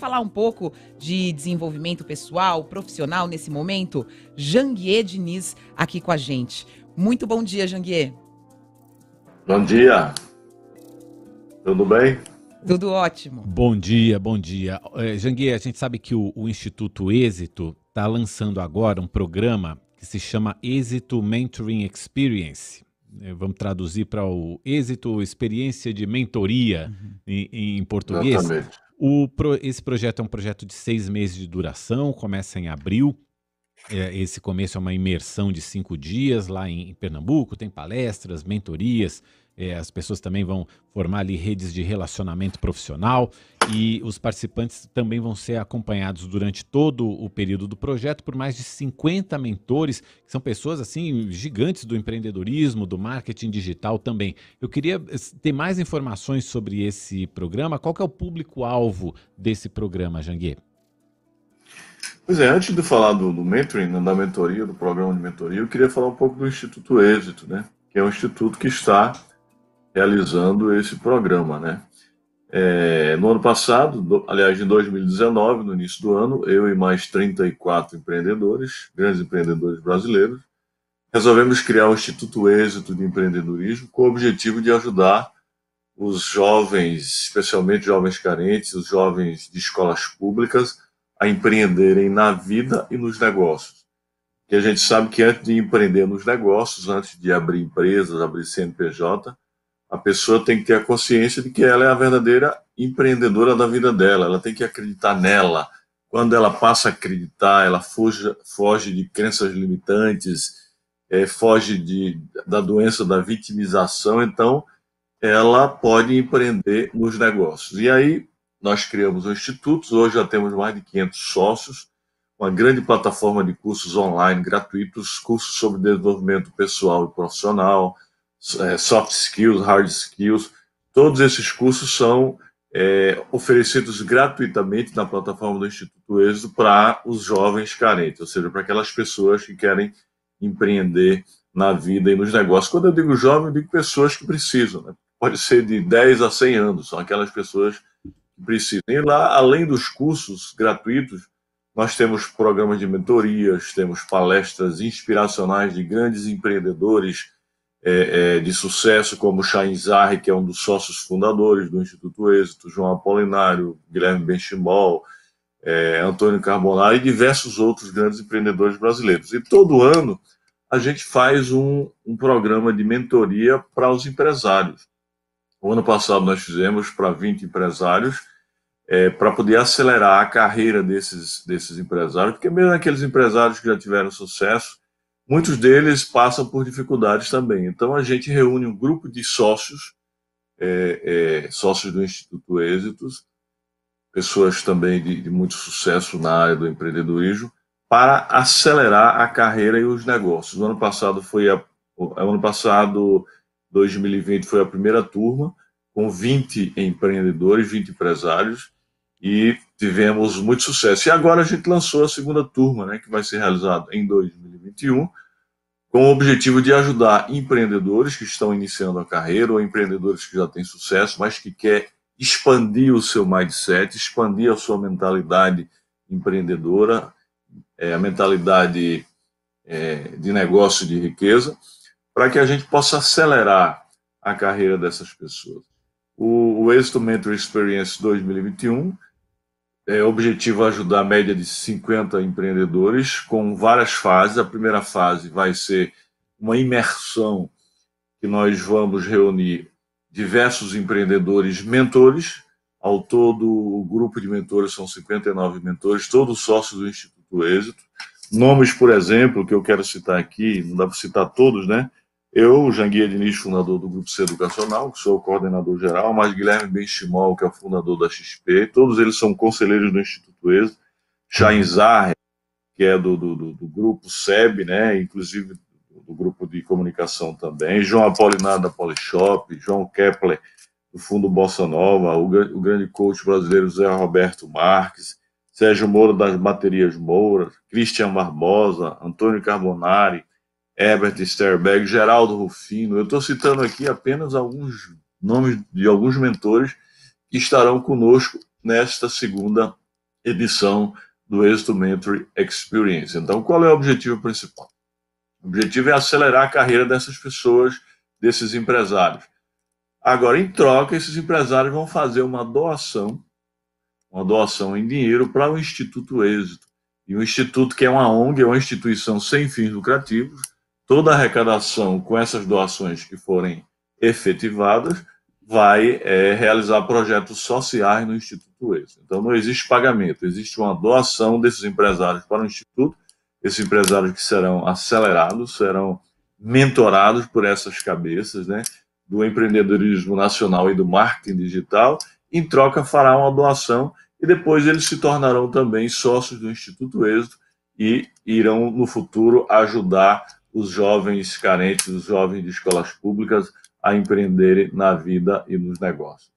falar um pouco de desenvolvimento pessoal, profissional nesse momento, Janguier Diniz aqui com a gente. Muito bom dia, Janguier. Bom dia. Tudo bem? Tudo ótimo. Bom dia, bom dia. É, Janguier, a gente sabe que o, o Instituto Êxito está lançando agora um programa que se chama Êxito Mentoring Experience. É, vamos traduzir para o Êxito Experiência de Mentoria uhum. em, em, português. Exatamente. O, esse projeto é um projeto de seis meses de duração, começa em abril. É, esse começo é uma imersão de cinco dias lá em, em Pernambuco, tem palestras, mentorias, é, as pessoas também vão formar ali redes de relacionamento profissional e os participantes também vão ser acompanhados durante todo o período do projeto por mais de 50 mentores, que são pessoas assim gigantes do empreendedorismo, do marketing digital também. Eu queria eh, ter mais informações sobre esse programa. Qual é o público-alvo desse programa, Janguier? Pois é, antes de falar do, do mentoring, da mentoria, do programa de mentoria, eu queria falar um pouco do Instituto Êxito, né? Que é um instituto que está realizando esse programa, né? É, no ano passado, do, aliás, em 2019, no início do ano, eu e mais 34 empreendedores, grandes empreendedores brasileiros, resolvemos criar o Instituto Êxito de Empreendedorismo com o objetivo de ajudar os jovens, especialmente jovens carentes, os jovens de escolas públicas, a empreenderem na vida e nos negócios. Que a gente sabe que antes de empreender nos negócios, antes de abrir empresas, abrir CNPJ, a pessoa tem que ter a consciência de que ela é a verdadeira empreendedora da vida dela, ela tem que acreditar nela. Quando ela passa a acreditar, ela foge, foge de crenças limitantes, é, foge de, da doença da vitimização, então ela pode empreender nos negócios. E aí nós criamos o Instituto, hoje já temos mais de 500 sócios, uma grande plataforma de cursos online gratuitos, cursos sobre desenvolvimento pessoal e profissional, soft skills, hard skills, todos esses cursos são é, oferecidos gratuitamente na plataforma do Instituto Êxito para os jovens carentes, ou seja, para aquelas pessoas que querem empreender na vida e nos negócios. Quando eu digo jovem, eu digo pessoas que precisam, né? pode ser de 10 a 100 anos, são aquelas pessoas que precisam. E lá, além dos cursos gratuitos, nós temos programas de mentorias, temos palestras inspiracionais de grandes empreendedores, é, é, de sucesso, como Chain Zarri, que é um dos sócios fundadores do Instituto Êxito, João Apolinário, Guilherme Benchimol, é, Antônio Carbonari e diversos outros grandes empreendedores brasileiros. E todo ano a gente faz um, um programa de mentoria para os empresários. O ano passado nós fizemos para 20 empresários, é, para poder acelerar a carreira desses, desses empresários, porque mesmo aqueles empresários que já tiveram sucesso, muitos deles passam por dificuldades também. Então, a gente reúne um grupo de sócios, é, é, sócios do Instituto Êxitos, pessoas também de, de, muito sucesso na área do empreendedorismo, para acelerar a carreira e os negócios. No ano passado foi a, ano passado, 2020, foi a primeira turma, com 20 empreendedores, 20 empresários, e tivemos muito sucesso. E agora a gente lançou a segunda turma, né, que vai ser realizada em 2021, com o objetivo de ajudar empreendedores que estão iniciando a carreira ou empreendedores que já têm sucesso, mas que quer expandir o seu mindset, expandir a sua mentalidade empreendedora, é, a mentalidade é, de negócio de riqueza, para que a gente possa acelerar a carreira dessas pessoas. O, o Êxito Mentor Experience 2021 é objetivo ajudar a média de 50 empreendedores com várias fases. A primeira fase vai ser uma imersão que nós vamos reunir diversos empreendedores mentores. Ao todo, o grupo de mentores são 59 mentores, todos sócios do Instituto Êxito. Nomes, por exemplo, que eu quero citar aqui, não dá para citar todos, né? Eu, Janguia Diniz, fundador do Grupo C Educacional, que sou o coordenador geral, mas Guilherme Benchimol, que é o fundador da XP, todos eles são conselheiros do Instituto ESO, Chain Zahre, que é do, do, do, Grupo SEB, né, inclusive do Grupo de Comunicação também, João Apolinar da Polishop, João Kepler, do Fundo Bossa Nova, o, o grande coach brasileiro Zé Roberto Marques, Sérgio Moura das Baterias Moura, Cristian Barbosa, Antônio Carbonari, Herbert Sterberg, Geraldo Rufino. Eu estou citando aqui apenas alguns nomes de alguns mentores que estarão conosco nesta segunda edição do Êxito Mentoring Experience. Então, qual é o objetivo principal? O objetivo é acelerar a carreira dessas pessoas, desses empresários. Agora, em troca, esses empresários vão fazer uma doação, uma doação em dinheiro para o Instituto Êxito. E o Instituto, que é uma ONG, é uma instituição sem fins lucrativos, toda a arrecadação com essas doações que forem efetivadas vai é, realizar projetos sociais no Instituto Êxito. Então, não existe pagamento, existe uma doação desses empresários para o Instituto esses empresários que serão acelerados, serão mentorados por essas cabeças, né, do empreendedorismo nacional e do marketing digital, em troca fará uma doação e depois eles se tornarão também sócios do Instituto Êxito e irão no futuro ajudar os jovens carentes, os jovens de escolas públicas a empreenderem na vida e nos negócios.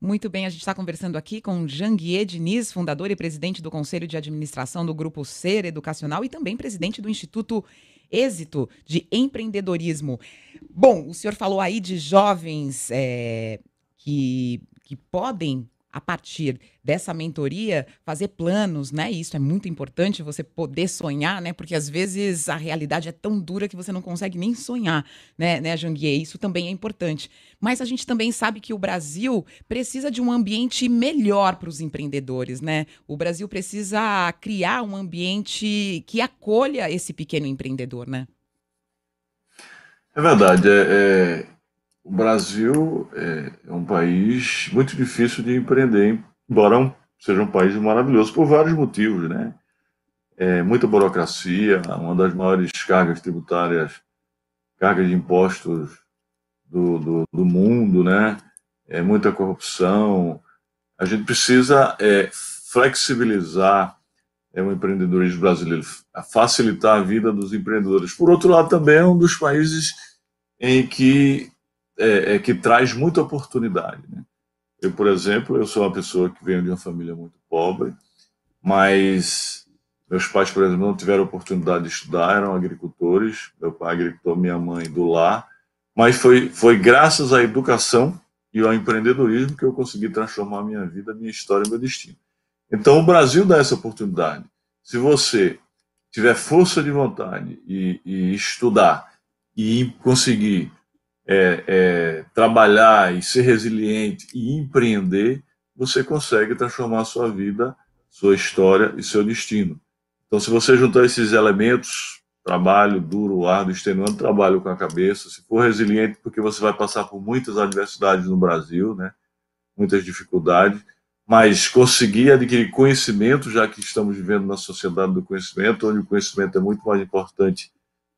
Muito bem, a gente está conversando aqui com Janguier Diniz, fundador e presidente do Conselho de Administração do Grupo Ser Educacional e também presidente do Instituto Êxito de Empreendedorismo. Bom, o senhor falou aí de jovens é, que, que podem a partir dessa mentoria, fazer planos, né? isso é muito importante, você poder sonhar, né? Porque às vezes a realidade é tão dura que você não consegue nem sonhar, né, né, Janguier? Isso também é importante. Mas a gente também sabe que o Brasil precisa de um ambiente melhor para os empreendedores, né? O Brasil precisa criar um ambiente que acolha esse pequeno empreendedor, né? É verdade. É, é, o Brasil é, é, um país muito difícil de empreender, embora seja um país maravilhoso por vários motivos, né? É, muita burocracia, uma das maiores cargas tributárias, cargas de impostos do, do, do mundo, né? É, muita corrupção. A gente precisa é, flexibilizar é, o empreendedorismo brasileiro, facilitar a vida dos empreendedores. Por outro lado, também é um dos países em que é, é, que traz muita oportunidade. Né? Eu, por exemplo, eu sou uma pessoa que venho de uma família muito pobre, mas meus pais, por exemplo, não tiveram oportunidade de estudar, eram agricultores, meu pai agricultor, minha mãe do lar, mas foi, foi graças à educação e ao empreendedorismo que eu consegui transformar minha vida, minha história meu destino. Então, o Brasil dá essa oportunidade. Se você tiver força de vontade e, e estudar e conseguir é, é, trabalhar e ser resiliente e empreender, você consegue transformar a sua vida, sua história e seu destino. Então, se você juntar esses elementos, trabalho duro, árduo, extenuante, trabalho com a cabeça, se for resiliente, porque você vai passar por muitas adversidades no Brasil, né? muitas dificuldades, mas conseguir adquirir conhecimento, já que estamos vivendo na sociedade do conhecimento, onde o conhecimento é muito mais importante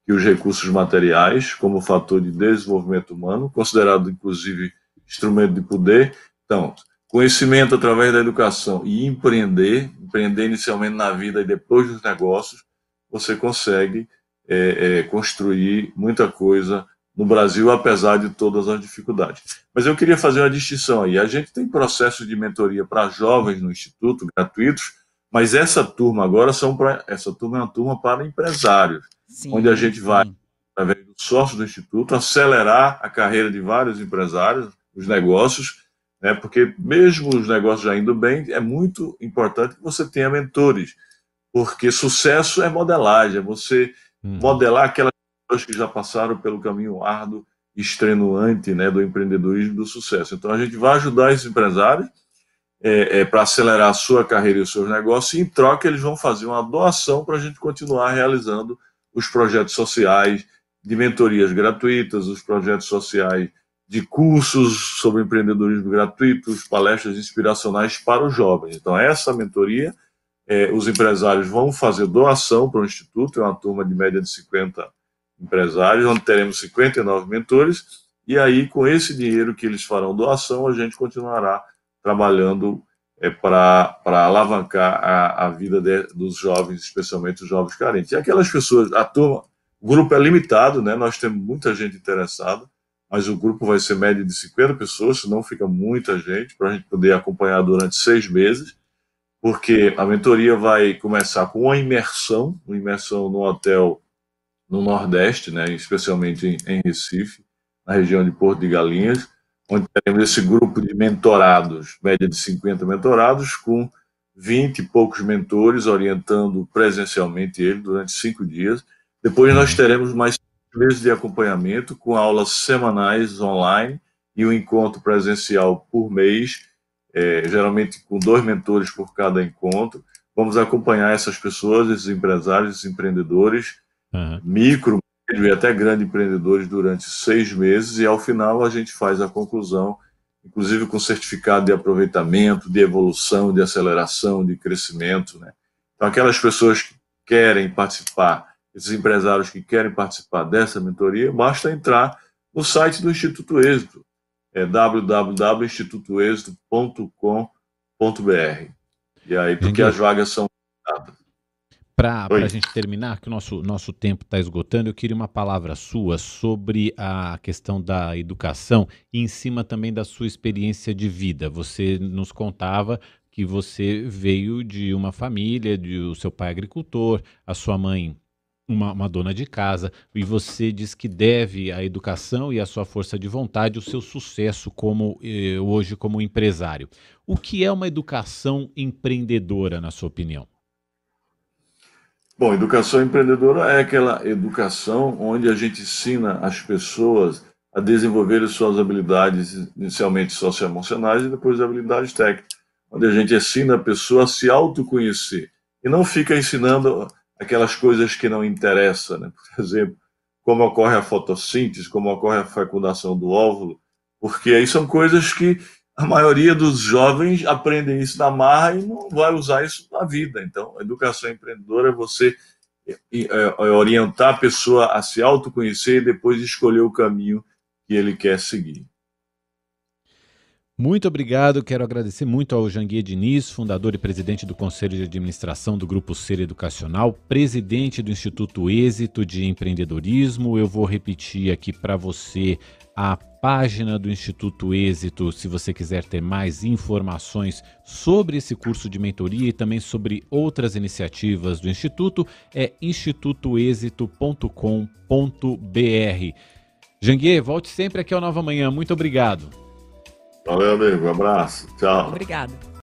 que os recursos materiais como fator de desenvolvimento humano, considerado inclusive instrumento de poder. Então, conhecimento através da educação e empreender, empreender inicialmente na vida e depois nos negócios, você consegue é, é, construir muita coisa no Brasil, apesar de todas as dificuldades. Mas eu queria fazer uma distinção aí. A gente tem processos de mentoria para jovens no Instituto, gratuitos, mas essa turma agora são para essa turma é uma turma para empresários. Sim, onde a gente sim. vai, através do sócio do Instituto, acelerar a carreira de vários empresários, os negócios, né, porque mesmo os negócios já indo bem, é muito importante que você tenha mentores, porque sucesso é modelagem, é você hum. modelar aquelas pessoas que já passaram pelo caminho árduo, extenuante né, do empreendedorismo e do sucesso. Então a gente vai ajudar esses empresários é, é, para acelerar a sua carreira e os seus negócios, e em troca eles vão fazer uma doação para a gente continuar realizando os projetos sociais de mentorias gratuitas, os projetos sociais de cursos sobre empreendedorismo gratuitos, palestras inspiracionais para os jovens. Então, essa mentoria, é, os empresários vão fazer doação para o Instituto, é uma turma de média de 50 empresários, onde teremos 59 mentores, e aí, com esse dinheiro que eles farão doação, a gente continuará trabalhando é, para alavancar a, a vida de, dos jovens, especialmente os jovens carentes. E aquelas pessoas, a turma, o grupo é limitado, né? nós temos muita gente interessada, mas o grupo vai ser médio de 50 pessoas, senão fica muita gente, para a gente poder acompanhar durante seis meses, porque a mentoria vai começar com uma imersão, uma imersão no hotel no Nordeste, né? especialmente em, em Recife, na região de Porto de Galinhas, onde teremos esse grupo de mentorados, média de 50 mentorados, com 20 e poucos mentores orientando presencialmente ele durante cinco dias. Depois nós teremos mais meses de acompanhamento com aulas semanais online e um encontro presencial por mês, é, geralmente com dois mentores por cada encontro. Vamos acompanhar essas pessoas, esses empresários, esses empreendedores, uhum. micro, e até grandes empreendedores durante seis meses e ao final a gente faz a conclusão inclusive com certificado de aproveitamento, de evolução, de aceleração, de crescimento. Né? Então, aquelas pessoas que querem participar, esses empresários que querem participar dessa mentoria, basta entrar no site do Instituto Êxito, é www.institutoexito.com.br. E aí, porque as vagas são para a gente terminar, que o nosso, nosso tempo está esgotando, eu queria uma palavra sua sobre a questão da educação e em cima também da sua experiência de vida. Você nos contava que você veio de uma família, de o seu pai agricultor, a sua mãe uma, uma, dona de casa, e você diz que deve à educação e à sua força de vontade o seu sucesso como eh, hoje como empresário. O que é uma educação empreendedora, na sua opinião? Bom, educação empreendedora é aquela educação onde a gente ensina as pessoas a desenvolver suas habilidades, inicialmente socioemocionais e depois habilidades técnicas, onde a gente ensina a pessoa a se autoconhecer e não fica ensinando aquelas coisas que não interessam, né? por exemplo, como ocorre a fotossíntese, como ocorre a fecundação do óvulo, porque aí são coisas que a maioria dos jovens aprendem isso na marra e não vai usar isso na vida. Então, a educação empreendedora é você é, é, orientar a pessoa a se autoconhecer e depois escolher o caminho que ele quer seguir. Muito obrigado, quero agradecer muito ao Janguier Diniz, fundador e presidente do Conselho de Administração do Grupo Ser Educacional, presidente do Instituto Êxito de Empreendedorismo. Eu vou repetir aqui para você a página do Instituto Êxito, se você quiser ter mais informações sobre esse curso de mentoria e também sobre outras iniciativas do Instituto, é institutoexito.com.br. Janguier, volte sempre aqui ao Nova Manhã. Muito obrigado. Valeu, amigo. Um abraço. Tchau. Obrigado.